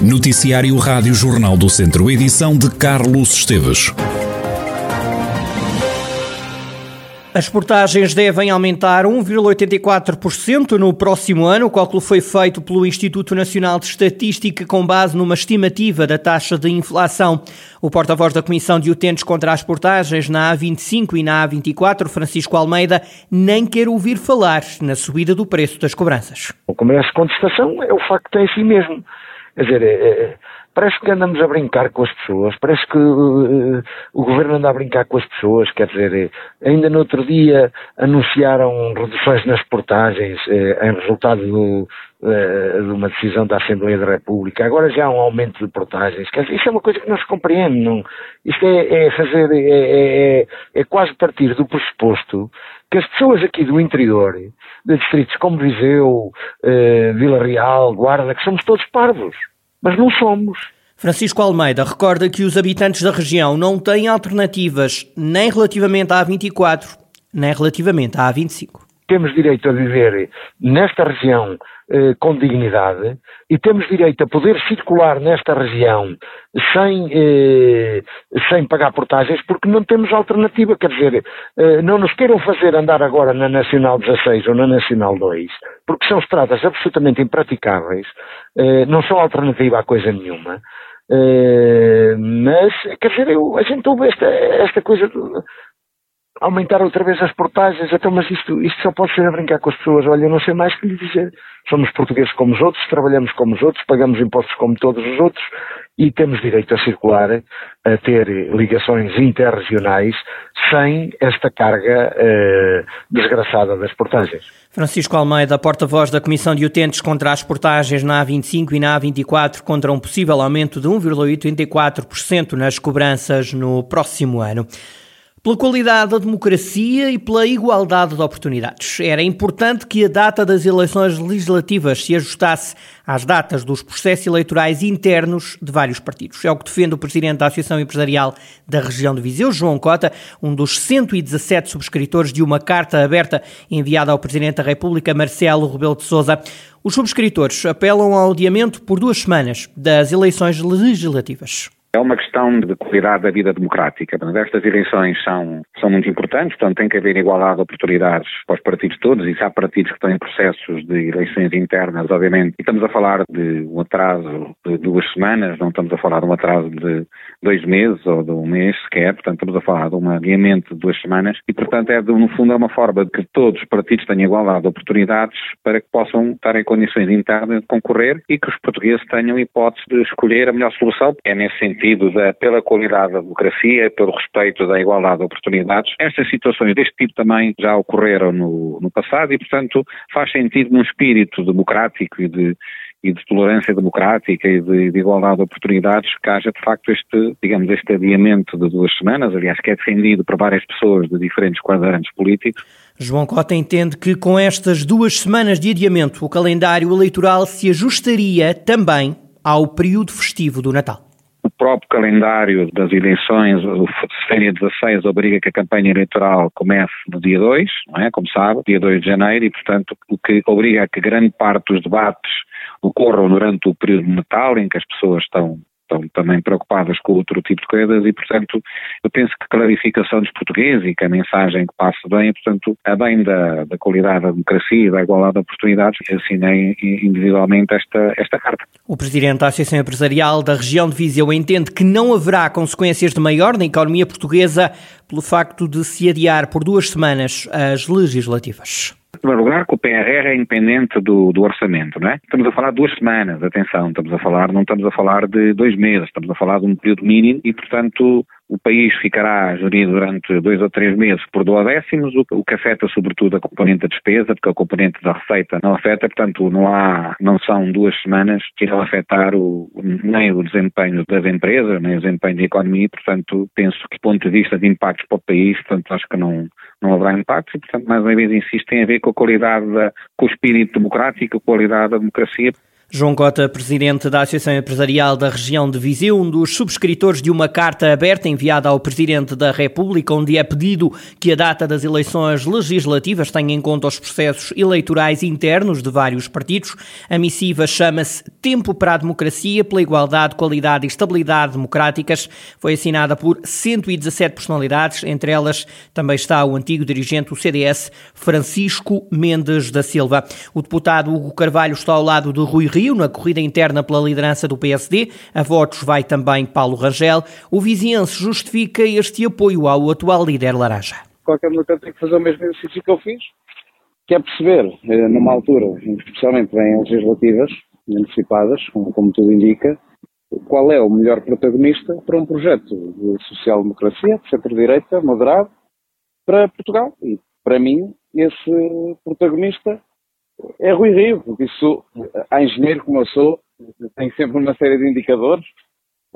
Noticiário Rádio Jornal do Centro, edição de Carlos Esteves. As portagens devem aumentar 1,84% no próximo ano. O cálculo foi feito pelo Instituto Nacional de Estatística com base numa estimativa da taxa de inflação. O porta-voz da Comissão de Utentes contra as Portagens na A25 e na A24, Francisco Almeida, nem quer ouvir falar na subida do preço das cobranças. O que merece contestação é o facto em si mesmo. Quer dizer, é, é, parece que andamos a brincar com as pessoas, parece que uh, o governo anda a brincar com as pessoas, quer dizer, é, ainda no outro dia anunciaram reduções nas portagens uh, em resultado do, uh, de uma decisão da Assembleia da República, agora já há um aumento de portagens, quer dizer, isso é uma coisa que não se compreende, não, isto é, é fazer, é, é, quase partir do pressuposto que as pessoas aqui do interior, de distritos como Viseu, Vila Real, Guarda, que somos todos parvos mas não somos. Francisco Almeida recorda que os habitantes da região não têm alternativas nem relativamente à A24, nem relativamente à A25. Temos direito a viver nesta região eh, com dignidade e temos direito a poder circular nesta região sem, eh, sem pagar portagens porque não temos alternativa. Quer dizer, eh, não nos queiram fazer andar agora na Nacional 16 ou na Nacional 2 porque são estradas absolutamente impraticáveis, eh, não são alternativa a coisa nenhuma. Uh, mas, quer dizer, eu, a gente ouve esta, esta coisa de, aumentar outra vez as portagens, então, mas isto, isto só pode ser a brincar com as pessoas. Olha, eu não sei mais o que lhe dizer. Somos portugueses como os outros, trabalhamos como os outros, pagamos impostos como todos os outros e temos direito a circular, a ter ligações interregionais sem esta carga eh, desgraçada das portagens. Francisco Almeida, porta-voz da Comissão de Utentes contra as Portagens na A25 e na A24, contra um possível aumento de 1,84% nas cobranças no próximo ano pela qualidade da democracia e pela igualdade de oportunidades. Era importante que a data das eleições legislativas se ajustasse às datas dos processos eleitorais internos de vários partidos. É o que defende o presidente da Associação Empresarial da região de Viseu, João Cota, um dos 117 subscritores de uma carta aberta enviada ao presidente da República, Marcelo Rebelo de Sousa. Os subscritores apelam ao adiamento por duas semanas das eleições legislativas. É uma questão de qualidade da vida democrática. Estas eleições são, são muito importantes, portanto tem que haver igualdade de oportunidades para os partidos todos, e se há partidos que estão em processos de eleições internas, obviamente, e estamos a falar de um atraso de duas semanas, não estamos a falar de um atraso de dois meses ou de um mês sequer, portanto estamos a falar de um adiamento de duas semanas, e portanto é, no fundo, é uma forma de que todos os partidos tenham igualdade de oportunidades para que possam estar em condições internas de concorrer e que os portugueses tenham hipótese de escolher a melhor solução. É nesse sentido sentido da, pela qualidade da democracia, pelo respeito da igualdade de oportunidades. Estas situações deste tipo também já ocorreram no, no passado e, portanto, faz sentido num espírito democrático e de, e de tolerância democrática e de, de, igualdade de oportunidades que haja de facto este, digamos, este adiamento de duas semanas, aliás, que é defendido por várias pessoas de diferentes quadrantes políticos. João Cota entende que com estas duas semanas de adiamento o calendário eleitoral se ajustaria também ao período festivo do Natal próprio calendário das eleições, o Féria 16 obriga que a campanha eleitoral comece no dia 2, não é? como sabe, dia 2 de janeiro, e portanto o que obriga a que grande parte dos debates ocorram durante o período de Natal, em que as pessoas estão estão também preocupadas com outro tipo de coisas e, portanto, eu penso que a clarificação dos portugueses e que a mensagem que passa bem, portanto, a bem da, da qualidade da democracia e da igualdade de oportunidades, assinei individualmente esta, esta carta. O Presidente da Associação Empresarial da região de Viseu entende que não haverá consequências de maior na economia portuguesa pelo facto de se adiar por duas semanas as legislativas. Em primeiro lugar, que o PRR é independente do, do, orçamento, não é? Estamos a falar de duas semanas, atenção, estamos a falar, não estamos a falar de dois meses, estamos a falar de um período mínimo e, portanto, o país ficará gerido durante dois ou três meses por duodécimos, o, o que afeta sobretudo a componente da despesa, porque a componente da receita não afeta, portanto não há, não são duas semanas que irão afetar o, nem o desempenho das empresas, nem o desempenho da economia, portanto penso que do ponto de vista de impactos para o país, portanto acho que não, não haverá impactos e, portanto, mais uma vez insisto, tem a ver com a qualidade, da, com o espírito democrático, a qualidade da democracia, João Cota, presidente da Associação Empresarial da região de Viseu, um dos subscritores de uma carta aberta enviada ao Presidente da República, onde é pedido que a data das eleições legislativas tenha em conta os processos eleitorais internos de vários partidos. A missiva chama-se Tempo para a Democracia, pela igualdade, qualidade e estabilidade democráticas. Foi assinada por 117 personalidades, entre elas também está o antigo dirigente do CDS, Francisco Mendes da Silva. O deputado Hugo Carvalho está ao lado de Rui Rio na corrida interna pela liderança do PSD. A votos vai também Paulo Rangel. O viziense justifica este apoio ao atual líder Laranja. Qualquer militante tem que fazer o mesmo exercício que eu fiz, que é perceber, eh, numa altura, especialmente em legislativas, antecipadas, como, como tudo indica, qual é o melhor protagonista para um projeto de social-democracia, de centro-direita, moderado, para Portugal. E, para mim, esse protagonista é Rui Rio, porque isso, a engenheiro como eu sou, tem sempre uma série de indicadores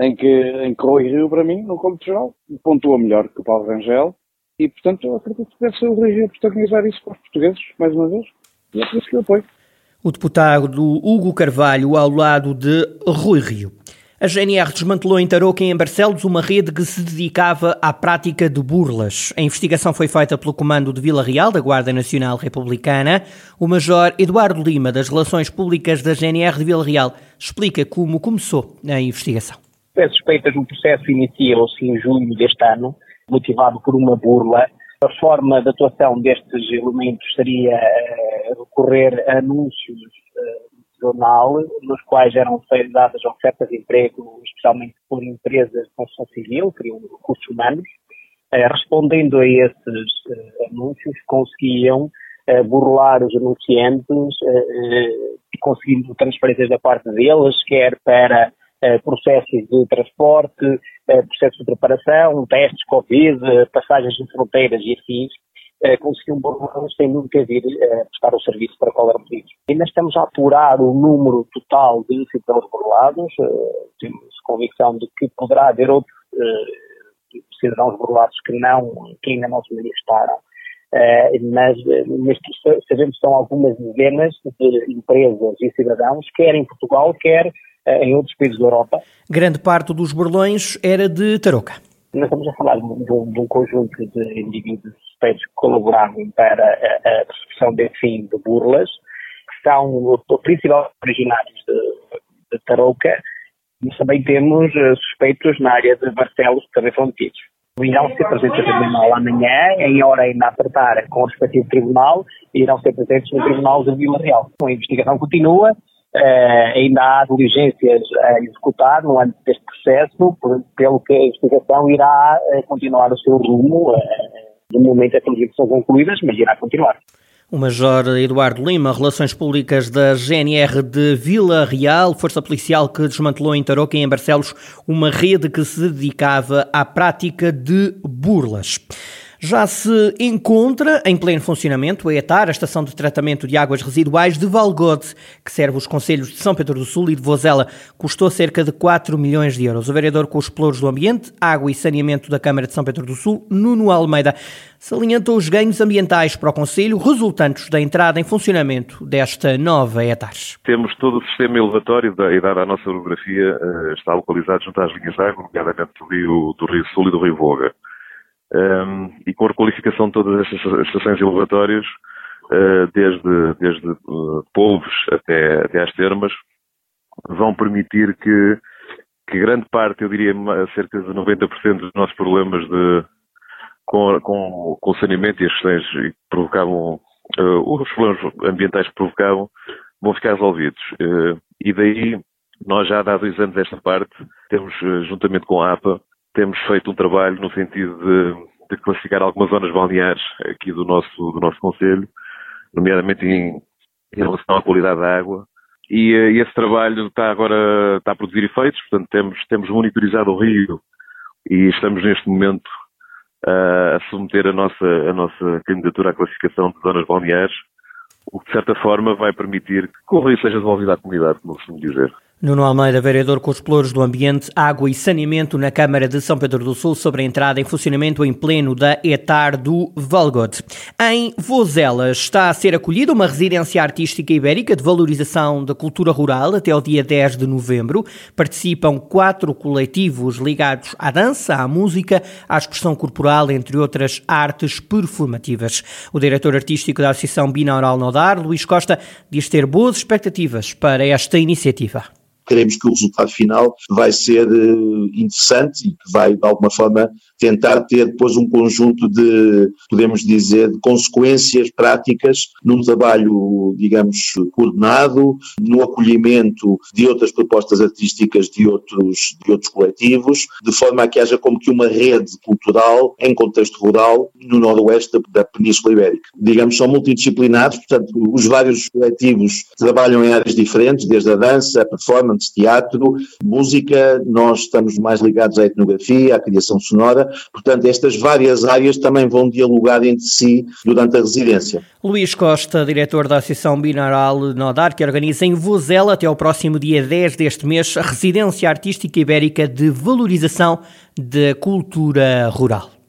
em que, em que Rui Rio, para mim, no cômputo geral, pontua melhor que o Paulo Rangel e, portanto, eu acredito que deve ser o Rui Rio protagonizar isso para os portugueses, mais uma vez, e é por isso que eu apoio. O deputado Hugo Carvalho ao lado de Rui Rio. A GNR desmantelou em Tarouca e em Barcelos uma rede que se dedicava à prática de burlas. A investigação foi feita pelo Comando de Vila Real da Guarda Nacional Republicana. O Major Eduardo Lima, das Relações Públicas da GNR de Vila Real, explica como começou a investigação. As suspeitas do processo iniciam-se em junho deste ano, motivado por uma burla. A forma de atuação destes elementos seria uh, recorrer a anúncios jornal, nos quais eram dadas ofertas de emprego, especialmente por empresas de construção civil, criam recursos humanos, eh, respondendo a esses eh, anúncios, conseguiam eh, burlar os anunciantes, conseguindo transferências da parte deles, quer para processos de transporte, processos de preparação, testes Covid, passagens de fronteiras e afins, eh, conseguiam borrá-los sem nunca vir eh, prestar o serviço para qual eram pedidos. Ainda estamos a apurar o número total de cidadãos burlados, eh, temos convicção de que poderá haver outros cidadãos burlados que não, que ainda não se manifestaram. Mas, mas sabemos que são algumas dezenas de empresas e cidadãos, quer em Portugal, quer em outros países da Europa. Grande parte dos burlões era de Tarouca. Nós estamos a falar de um, de um conjunto de indivíduos suspeitos que colaboravam para a, a persecução de fim de burlas, que são principalmente originários de, de Tarouca, mas também temos uh, suspeitos na área de Barcelos, que também foram detidos. Irão ser presentes no tribunal amanhã, em hora ainda a tratar com o respectivo tribunal, e irão ser presentes no tribunal de Vila Real. A investigação continua, Uh, ainda há diligências a executar no âmbito deste processo, pelo que a investigação irá uh, continuar o seu rumo. Uh, de momento, as diligências são concluídas, mas irá continuar. O Major Eduardo Lima, Relações Públicas da GNR de Vila Real, força policial que desmantelou em Tarouca e em Barcelos uma rede que se dedicava à prática de burlas. Já se encontra em pleno funcionamento a ETAR, a Estação de Tratamento de Águas Residuais de Valgode, que serve os conselhos de São Pedro do Sul e de Vozela. Custou cerca de 4 milhões de euros. O vereador com os pelouros do ambiente, água e saneamento da Câmara de São Pedro do Sul, Nuno Almeida, salientou os ganhos ambientais para o Conselho resultantes da entrada em funcionamento desta nova ETAR. Temos todo o sistema elevatório da, e dada a nossa orografia, eh, está localizado junto às linhas de água, nomeadamente do Rio, do Rio Sul e do Rio Voga um, e com a requalificação de todas estas estações elevatórias, uh, desde, desde uh, polvos até, até às termas, vão permitir que, que grande parte, eu diria cerca de 90% dos nossos problemas de, com, com, com o saneamento e as questões que provocavam, uh, os problemas ambientais que provocavam, vão ficar resolvidos. E daí, nós já há dois anos esta parte, temos, juntamente com a APA, temos feito um trabalho no sentido de, de classificar algumas zonas balneares aqui do nosso, do nosso Conselho, nomeadamente em, em relação à qualidade da água. E, e, esse trabalho está agora está a produzir efeitos, portanto temos, temos monitorizado o rio e estamos neste momento uh, a submeter a nossa, a nossa candidatura à classificação de zonas balneares, o que de certa forma vai permitir que o rio seja devolvido à comunidade, como costumo dizer. Nuno Almeida, vereador com os Exploros do Ambiente, Água e Saneamento na Câmara de São Pedro do Sul sobre a entrada em funcionamento em pleno da ETAR do Valgot. Em Vozelas está a ser acolhida uma residência artística ibérica de valorização da cultura rural até o dia 10 de novembro. Participam quatro coletivos ligados à dança, à música, à expressão corporal, entre outras artes performativas. O diretor artístico da Associação Binaural Nodar, Luís Costa, diz ter boas expectativas para esta iniciativa queremos que o resultado final vai ser eh, interessante e que vai, de alguma forma, tentar ter depois um conjunto de, podemos dizer, de consequências práticas num trabalho, digamos, coordenado, no acolhimento de outras propostas artísticas de outros, de outros coletivos, de forma a que haja como que uma rede cultural em contexto rural no noroeste da Península Ibérica. Digamos, são multidisciplinares, portanto, os vários coletivos trabalham em áreas diferentes, desde a dança, a performance, teatro, música, nós estamos mais ligados à etnografia, à criação sonora, Portanto, estas várias áreas também vão dialogar entre si durante a residência. Luís Costa, diretor da Associação Binaural Nodar, que organiza em Vozela até ao próximo dia 10 deste mês a Residência Artística Ibérica de Valorização da Cultura Rural.